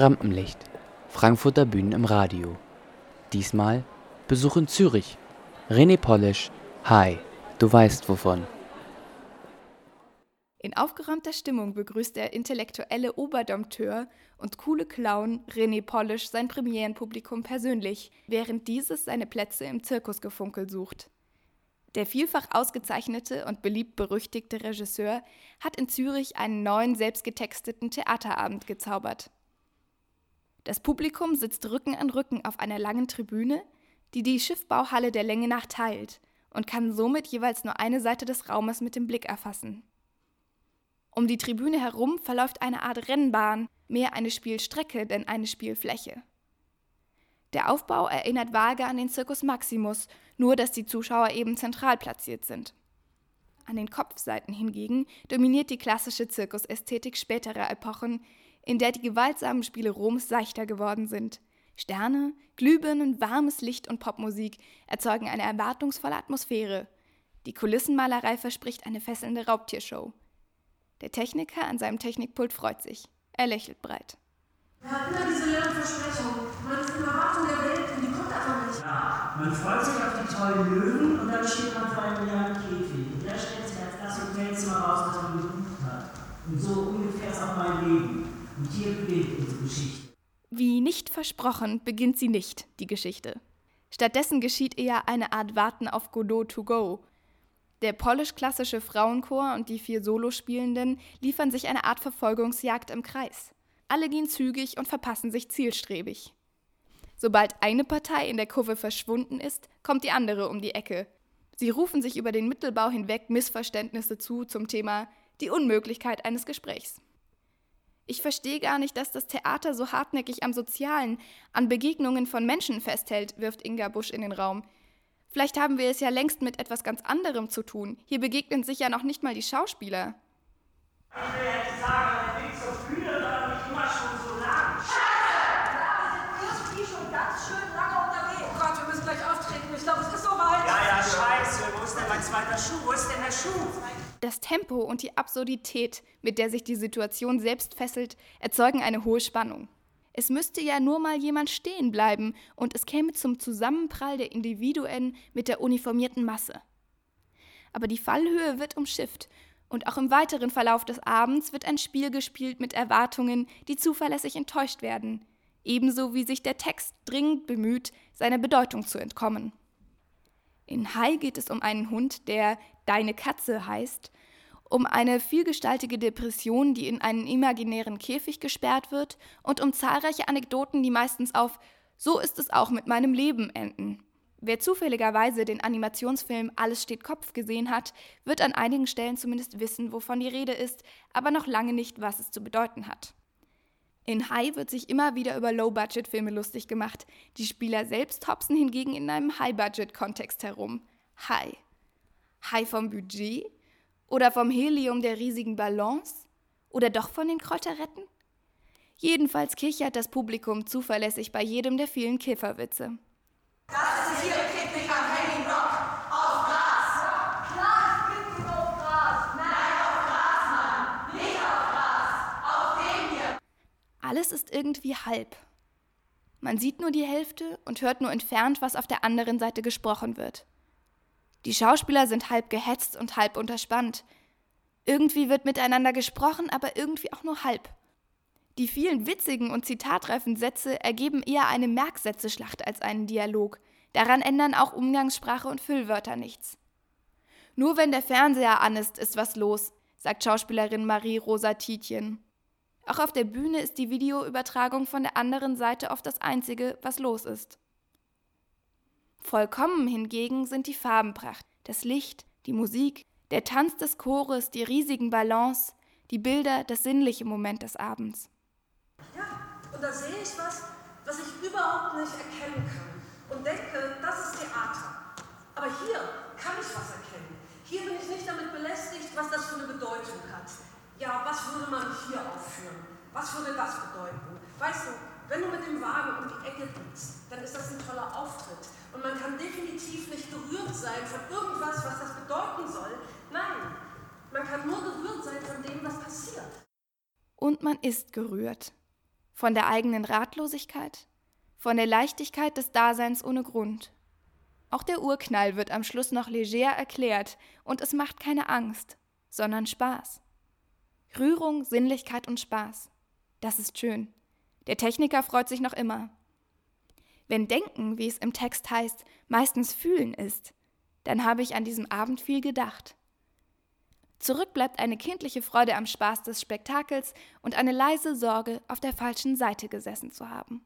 Rampenlicht. Frankfurter Bühnen im Radio. Diesmal Besuch in Zürich. René Polish. Hi, du weißt wovon. In aufgeräumter Stimmung begrüßt der intellektuelle Oberdompteur und coole Clown René Polish sein Premierenpublikum persönlich, während dieses seine Plätze im Zirkusgefunkel sucht. Der vielfach ausgezeichnete und beliebt berüchtigte Regisseur hat in Zürich einen neuen selbstgetexteten Theaterabend gezaubert. Das Publikum sitzt Rücken an Rücken auf einer langen Tribüne, die die Schiffbauhalle der Länge nach teilt und kann somit jeweils nur eine Seite des Raumes mit dem Blick erfassen. Um die Tribüne herum verläuft eine Art Rennbahn, mehr eine Spielstrecke denn eine Spielfläche. Der Aufbau erinnert vage an den Circus Maximus, nur dass die Zuschauer eben zentral platziert sind. An den Kopfseiten hingegen dominiert die klassische Zirkusästhetik späterer Epochen, in der die gewaltsamen Spiele Roms seichter geworden sind. Sterne, Glühbirnen, warmes Licht und Popmusik erzeugen eine erwartungsvolle Atmosphäre. Die Kulissenmalerei verspricht eine fesselnde Raubtiershow. Der Techniker an seinem Technikpult freut sich. Er lächelt breit. Wir hatten ja diese leeren Versprechungen. Man ist in Erwartung der Welt und die kommt einfach nicht. Ja, man freut sich auf die tollen Löwen und dann steht man vor einem leeren Käfig. Und der stellt sich als das Hotelzimmer raus, das man gebucht hat. Und so ungefähr ist auch mein. Wie nicht versprochen, beginnt sie nicht, die Geschichte. Stattdessen geschieht eher eine Art Warten auf Godot to go, der polish-klassische Frauenchor und die vier Solospielenden liefern sich eine Art Verfolgungsjagd im Kreis. Alle gehen zügig und verpassen sich zielstrebig. Sobald eine Partei in der Kurve verschwunden ist, kommt die andere um die Ecke. Sie rufen sich über den Mittelbau hinweg Missverständnisse zu zum Thema die Unmöglichkeit eines Gesprächs. Ich verstehe gar nicht, dass das Theater so hartnäckig am Sozialen, an Begegnungen von Menschen festhält, wirft Inga Busch in den Raum. Vielleicht haben wir es ja längst mit etwas ganz anderem zu tun. Hier begegnen sich ja noch nicht mal die Schauspieler. Ich will jetzt sagen, der Weg zur Bühne war nicht immer schon so lang. Scheiße! Ja, wir sind irgendwie schon ganz schön lange unterwegs. Oh Gott, wir müssen gleich auftreten. Ich glaube, es ist soweit. Ja, ja, scheiße. Wo ist denn mein zweiter Schuh? Wo ist denn der Schuh? Das Tempo und die Absurdität, mit der sich die Situation selbst fesselt, erzeugen eine hohe Spannung. Es müsste ja nur mal jemand stehen bleiben und es käme zum Zusammenprall der Individuen mit der uniformierten Masse. Aber die Fallhöhe wird umschifft und auch im weiteren Verlauf des Abends wird ein Spiel gespielt mit Erwartungen, die zuverlässig enttäuscht werden, ebenso wie sich der Text dringend bemüht, seiner Bedeutung zu entkommen. In Hai geht es um einen Hund, der Deine Katze heißt um eine vielgestaltige Depression, die in einen imaginären Käfig gesperrt wird, und um zahlreiche Anekdoten, die meistens auf So ist es auch mit meinem Leben enden. Wer zufälligerweise den Animationsfilm Alles steht Kopf gesehen hat, wird an einigen Stellen zumindest wissen, wovon die Rede ist, aber noch lange nicht, was es zu bedeuten hat. In High wird sich immer wieder über Low-Budget-Filme lustig gemacht. Die Spieler selbst hopsen hingegen in einem High-Budget-Kontext herum. High. High vom Budget, oder vom Helium der riesigen Ballons? Oder doch von den Kräuterretten? Jedenfalls kichert das Publikum zuverlässig bei jedem der vielen Kifferwitze. Das ist hier Picknick am Hanging Rock. Auf Gras. Klar, Picknick auf Gras. Nein, auf Gras, Mann. Nicht auf Gras. Auf dem hier. Alles ist irgendwie halb. Man sieht nur die Hälfte und hört nur entfernt, was auf der anderen Seite gesprochen wird. Die Schauspieler sind halb gehetzt und halb unterspannt. Irgendwie wird miteinander gesprochen, aber irgendwie auch nur halb. Die vielen witzigen und zitatreifen Sätze ergeben eher eine Merksätzeschlacht als einen Dialog. Daran ändern auch Umgangssprache und Füllwörter nichts. Nur wenn der Fernseher an ist, ist was los, sagt Schauspielerin Marie-Rosa Tietjen. Auch auf der Bühne ist die Videoübertragung von der anderen Seite oft das Einzige, was los ist. Vollkommen hingegen sind die Farbenpracht, das Licht, die Musik, der Tanz des Chores, die riesigen Ballons, die Bilder, das sinnliche Moment des Abends. Ja, und da sehe ich was, was ich überhaupt nicht erkennen kann. Und denke, das ist Theater. Aber hier kann ich was erkennen. Hier bin ich nicht damit belästigt, was das für eine Bedeutung hat. Ja, was würde man hier aufführen? Was würde das bedeuten? Weißt du, wenn du mit dem Wagen um die Ecke gehst, dann ist das ein toller Auftritt. Und man kann definitiv nicht gerührt sein von irgendwas, was das bedeuten soll. Nein, man kann nur gerührt sein von dem, was passiert. Und man ist gerührt. Von der eigenen Ratlosigkeit? Von der Leichtigkeit des Daseins ohne Grund? Auch der Urknall wird am Schluss noch leger erklärt und es macht keine Angst, sondern Spaß. Rührung, Sinnlichkeit und Spaß. Das ist schön. Der Techniker freut sich noch immer. Wenn Denken, wie es im Text heißt, meistens Fühlen ist, dann habe ich an diesem Abend viel gedacht. Zurück bleibt eine kindliche Freude am Spaß des Spektakels und eine leise Sorge, auf der falschen Seite gesessen zu haben.